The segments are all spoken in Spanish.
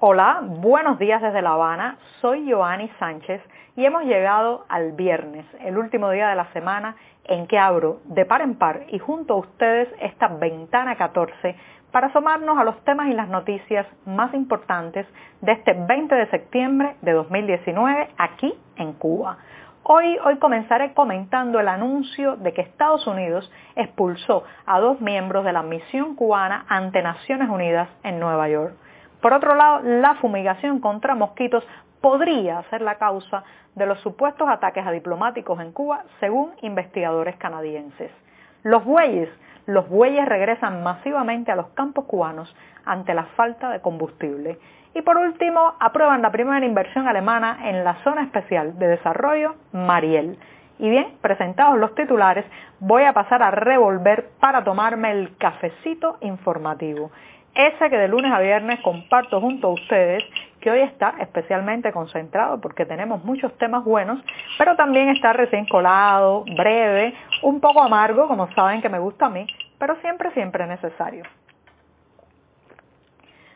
Hola, buenos días desde La Habana. Soy Joanny Sánchez y hemos llegado al viernes, el último día de la semana en que abro de par en par y junto a ustedes esta ventana 14 para asomarnos a los temas y las noticias más importantes de este 20 de septiembre de 2019 aquí en Cuba. Hoy, hoy comenzaré comentando el anuncio de que Estados Unidos expulsó a dos miembros de la misión cubana ante Naciones Unidas en Nueva York. Por otro lado, la fumigación contra mosquitos podría ser la causa de los supuestos ataques a diplomáticos en Cuba, según investigadores canadienses. Los bueyes, los bueyes regresan masivamente a los campos cubanos ante la falta de combustible. Y por último, aprueban la primera inversión alemana en la zona especial de desarrollo Mariel. Y bien, presentados los titulares, voy a pasar a revolver para tomarme el cafecito informativo ese que de lunes a viernes comparto junto a ustedes, que hoy está especialmente concentrado porque tenemos muchos temas buenos, pero también está recién colado, breve, un poco amargo, como saben que me gusta a mí, pero siempre, siempre necesario.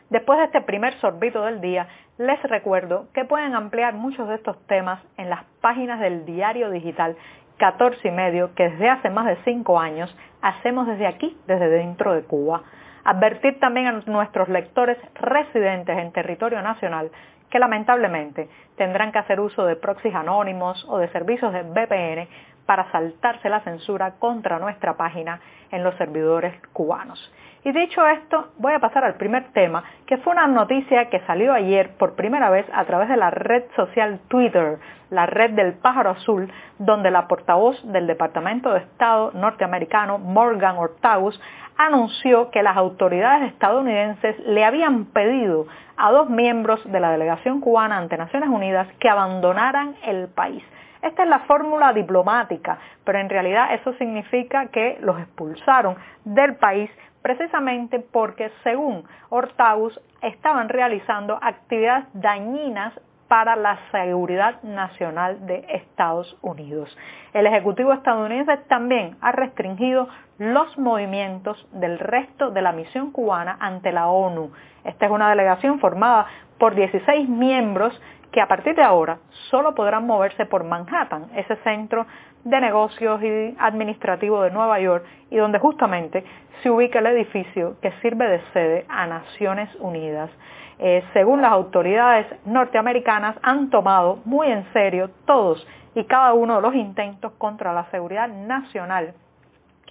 Después de este primer sorbito del día, les recuerdo que pueden ampliar muchos de estos temas en las páginas del diario digital 14 y medio que desde hace más de 5 años hacemos desde aquí, desde dentro de Cuba. Advertir también a nuestros lectores residentes en territorio nacional que lamentablemente tendrán que hacer uso de proxies anónimos o de servicios de VPN para saltarse la censura contra nuestra página en los servidores cubanos. Y dicho esto, voy a pasar al primer tema, que fue una noticia que salió ayer por primera vez a través de la red social Twitter, la red del pájaro azul, donde la portavoz del Departamento de Estado norteamericano, Morgan Ortagus, anunció que las autoridades estadounidenses le habían pedido a dos miembros de la delegación cubana ante Naciones Unidas que abandonaran el país. Esta es la fórmula diplomática, pero en realidad eso significa que los expulsaron del país precisamente porque, según Ortagus, estaban realizando actividades dañinas para la seguridad nacional de Estados Unidos. El Ejecutivo estadounidense también ha restringido los movimientos del resto de la misión cubana ante la ONU. Esta es una delegación formada por 16 miembros que a partir de ahora solo podrán moverse por Manhattan, ese centro de negocios y administrativo de Nueva York y donde justamente se ubica el edificio que sirve de sede a Naciones Unidas. Eh, según las autoridades norteamericanas, han tomado muy en serio todos y cada uno de los intentos contra la seguridad nacional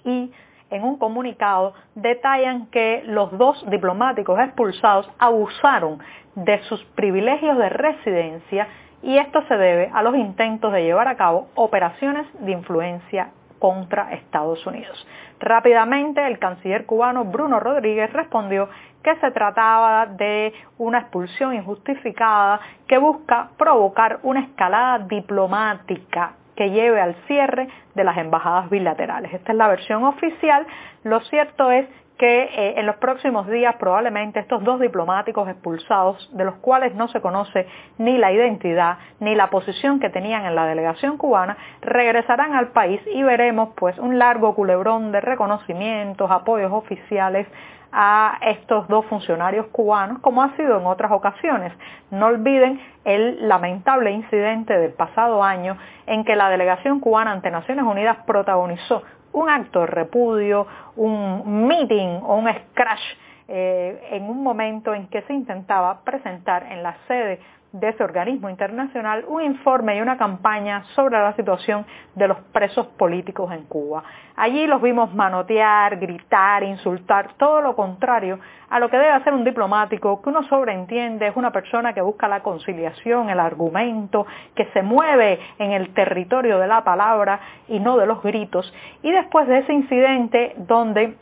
y en un comunicado detallan que los dos diplomáticos expulsados abusaron de sus privilegios de residencia y esto se debe a los intentos de llevar a cabo operaciones de influencia contra Estados Unidos. Rápidamente el canciller cubano Bruno Rodríguez respondió que se trataba de una expulsión injustificada que busca provocar una escalada diplomática que lleve al cierre de las embajadas bilaterales. Esta es la versión oficial. Lo cierto es que eh, en los próximos días probablemente estos dos diplomáticos expulsados, de los cuales no se conoce ni la identidad ni la posición que tenían en la delegación cubana, regresarán al país y veremos pues un largo culebrón de reconocimientos, apoyos oficiales a estos dos funcionarios cubanos, como ha sido en otras ocasiones. No olviden el lamentable incidente del pasado año en que la delegación cubana ante Naciones Unidas protagonizó un acto de repudio, un meeting o un scratch eh, en un momento en que se intentaba presentar en la sede de ese organismo internacional un informe y una campaña sobre la situación de los presos políticos en Cuba. Allí los vimos manotear, gritar, insultar, todo lo contrario a lo que debe hacer un diplomático, que uno sobreentiende es una persona que busca la conciliación, el argumento, que se mueve en el territorio de la palabra y no de los gritos. Y después de ese incidente donde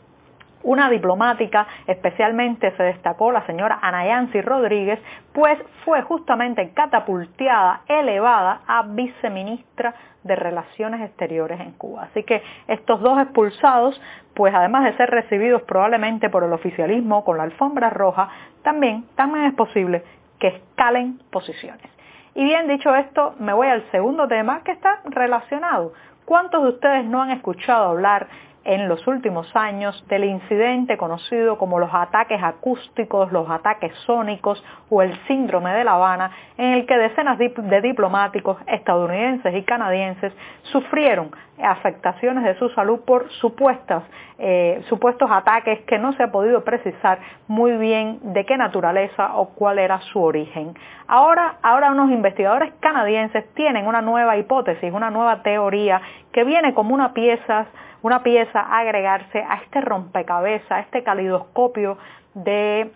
una diplomática, especialmente se destacó la señora Anayansi Rodríguez, pues fue justamente catapulteada, elevada a viceministra de Relaciones Exteriores en Cuba. Así que estos dos expulsados, pues además de ser recibidos probablemente por el oficialismo con la alfombra roja, también, también es posible que escalen posiciones. Y bien dicho esto, me voy al segundo tema que está relacionado. ¿Cuántos de ustedes no han escuchado hablar en los últimos años del incidente conocido como los ataques acústicos, los ataques sónicos o el síndrome de La Habana, en el que decenas de diplomáticos estadounidenses y canadienses sufrieron afectaciones de su salud por supuestas, eh, supuestos ataques que no se ha podido precisar muy bien de qué naturaleza o cuál era su origen. Ahora, ahora unos investigadores canadienses tienen una nueva hipótesis, una nueva teoría que viene como una pieza una pieza a agregarse a este rompecabezas, a este calidoscopio de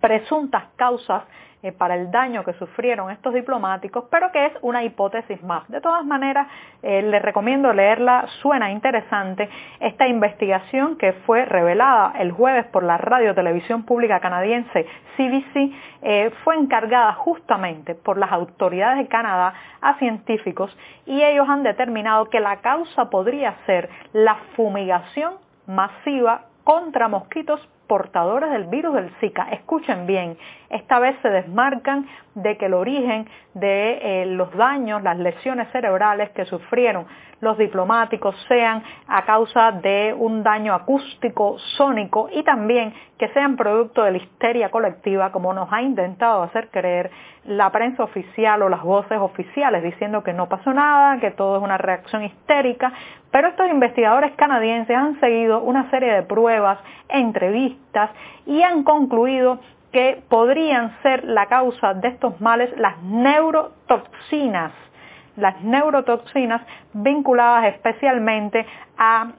presuntas causas eh, para el daño que sufrieron estos diplomáticos, pero que es una hipótesis más. De todas maneras, eh, les recomiendo leerla, suena interesante. Esta investigación que fue revelada el jueves por la Radio Televisión Pública Canadiense CBC eh, fue encargada justamente por las autoridades de Canadá a científicos y ellos han determinado que la causa podría ser la fumigación masiva contra mosquitos portadores del virus del Zika. Escuchen bien, esta vez se desmarcan de que el origen de eh, los daños, las lesiones cerebrales que sufrieron los diplomáticos sean a causa de un daño acústico, sónico y también que sean producto de la histeria colectiva como nos ha intentado hacer creer la prensa oficial o las voces oficiales diciendo que no pasó nada, que todo es una reacción histérica, pero estos investigadores canadienses han seguido una serie de pruebas, entrevistas y han concluido que podrían ser la causa de estos males las neurotoxinas, las neurotoxinas vinculadas especialmente a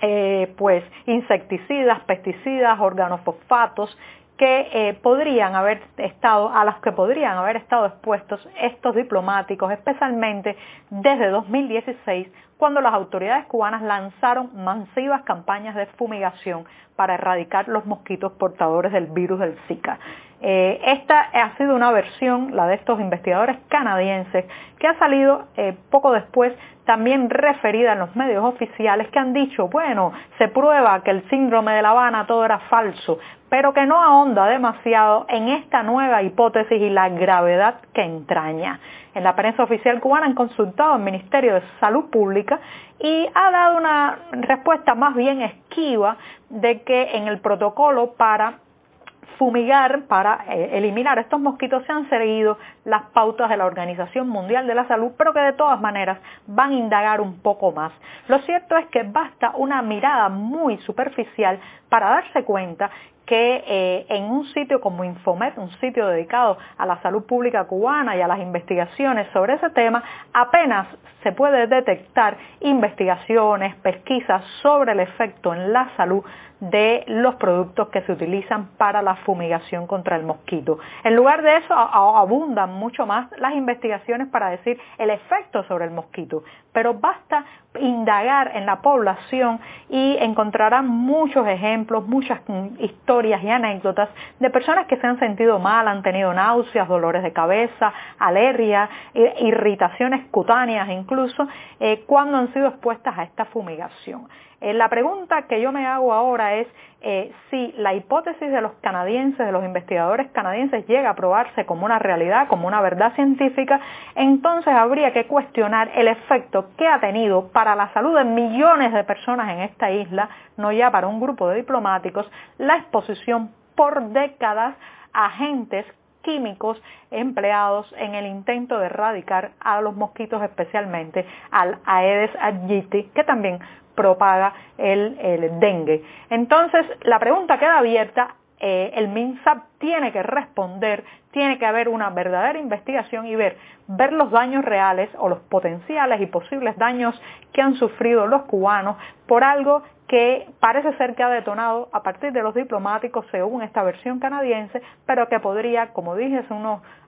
eh, pues insecticidas, pesticidas, organofosfatos que eh, podrían haber estado, a los que podrían haber estado expuestos estos diplomáticos, especialmente desde 2016, cuando las autoridades cubanas lanzaron masivas campañas de fumigación para erradicar los mosquitos portadores del virus del Zika. Eh, esta ha sido una versión, la de estos investigadores canadienses, que ha salido eh, poco después también referida en los medios oficiales que han dicho, bueno, se prueba que el síndrome de La Habana todo era falso, pero que no ahonda demasiado en esta nueva hipótesis y la gravedad que entraña. En la prensa oficial cubana han consultado al Ministerio de Salud Pública y ha dado una respuesta más bien esquiva de que en el protocolo para fumigar para eh, eliminar estos mosquitos se han seguido las pautas de la Organización Mundial de la Salud, pero que de todas maneras van a indagar un poco más. Lo cierto es que basta una mirada muy superficial para darse cuenta que eh, en un sitio como Infomet, un sitio dedicado a la salud pública cubana y a las investigaciones sobre ese tema, apenas se puede detectar investigaciones, pesquisas sobre el efecto en la salud de los productos que se utilizan para la fumigación contra el mosquito. En lugar de eso, abundan mucho más las investigaciones para decir el efecto sobre el mosquito, pero basta indagar en la población y encontrarán muchos ejemplos, muchas historias y anécdotas de personas que se han sentido mal, han tenido náuseas, dolores de cabeza, alergia, irritaciones cutáneas incluso, eh, cuando han sido expuestas a esta fumigación. Eh, la pregunta que yo me hago ahora es eh, si la hipótesis de los canadienses, de los investigadores canadienses, llega a probarse como una realidad, como una verdad científica, entonces habría que cuestionar el efecto que ha tenido para la salud de millones de personas en esta isla, no ya para un grupo de diplomáticos, la exposición por décadas a agentes químicos empleados en el intento de erradicar a los mosquitos, especialmente al Aedes aegypti, que también propaga el, dengue. Entonces, la pregunta queda abierta, eh, el MINSAP tiene que responder, tiene que haber una verdadera investigación y ver, ver los daños reales o los potenciales y posibles daños que han sufrido los cubanos por algo que parece ser que ha detonado a partir de los diplomáticos según esta versión canadiense, pero que podría, como dije hace,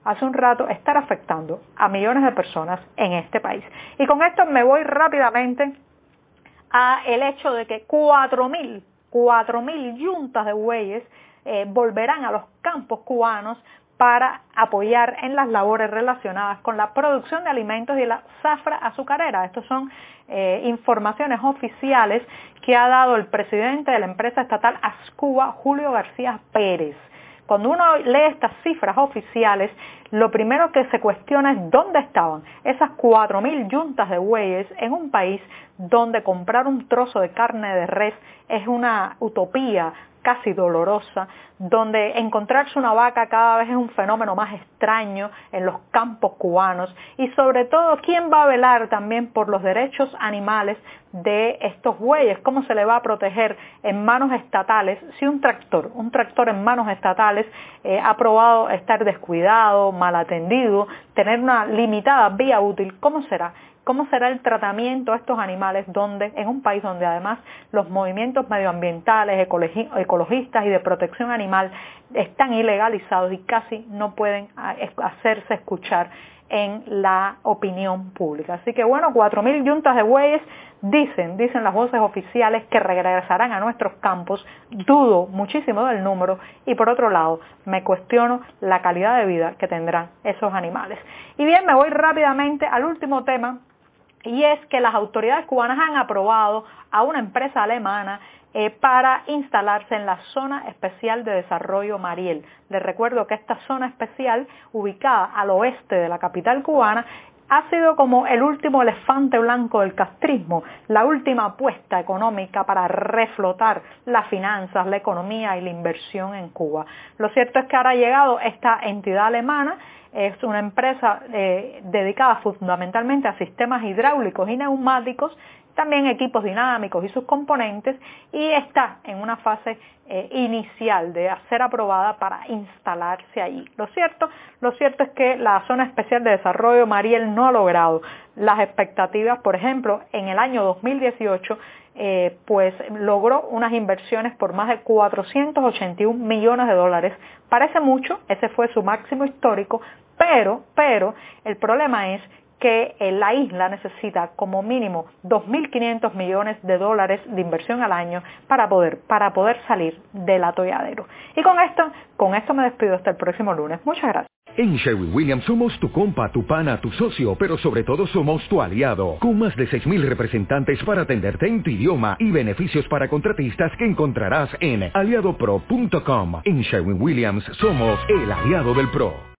hace un rato, estar afectando a millones de personas en este país. Y con esto me voy rápidamente a el hecho de que 4.000 4.000 yuntas de bueyes eh, volverán a los campos cubanos para apoyar en las labores relacionadas con la producción de alimentos y la zafra azucarera. Estas son eh, informaciones oficiales que ha dado el presidente de la empresa estatal Ascuba, Julio García Pérez. Cuando uno lee estas cifras oficiales, lo primero que se cuestiona es dónde estaban esas 4.000 yuntas de bueyes en un país donde comprar un trozo de carne de res es una utopía casi dolorosa, donde encontrarse una vaca cada vez es un fenómeno más extraño en los campos cubanos. Y sobre todo quién va a velar también por los derechos animales de estos bueyes, cómo se le va a proteger en manos estatales si un tractor, un tractor en manos estatales eh, ha probado estar descuidado, mal atendido, tener una limitada vía útil, ¿cómo será? Cómo será el tratamiento a estos animales donde, en un país donde además los movimientos medioambientales, ecologistas y de protección animal están ilegalizados y casi no pueden ah, hacerse escuchar en la opinión pública. Así que bueno, 4.000 yuntas de bueyes dicen, dicen las voces oficiales que regresarán a nuestros campos, dudo muchísimo del número y por otro lado me cuestiono la calidad de vida que tendrán esos animales. Y bien, me voy rápidamente al último tema y es que las autoridades cubanas han aprobado a una empresa alemana eh, para instalarse en la zona especial de desarrollo Mariel. Les recuerdo que esta zona especial, ubicada al oeste de la capital cubana, ha sido como el último elefante blanco del castrismo, la última apuesta económica para reflotar las finanzas, la economía y la inversión en Cuba. Lo cierto es que ahora ha llegado esta entidad alemana es una empresa eh, dedicada fundamentalmente a sistemas hidráulicos y neumáticos, también equipos dinámicos y sus componentes, y está en una fase eh, inicial de ser aprobada para instalarse allí. Lo cierto, lo cierto es que la zona especial de desarrollo Mariel no ha logrado las expectativas, por ejemplo, en el año 2018 eh, pues logró unas inversiones por más de 481 millones de dólares. Parece mucho, ese fue su máximo histórico, pero, pero el problema es que la isla necesita como mínimo 2.500 millones de dólares de inversión al año para poder, para poder salir del atolladero. Y con esto, con esto me despido hasta el próximo lunes. Muchas gracias. En Sherwin Williams somos tu compa, tu pana, tu socio, pero sobre todo somos tu aliado, con más de 6.000 representantes para atenderte en tu idioma y beneficios para contratistas que encontrarás en aliadopro.com. En Sherwin Williams somos el aliado del PRO.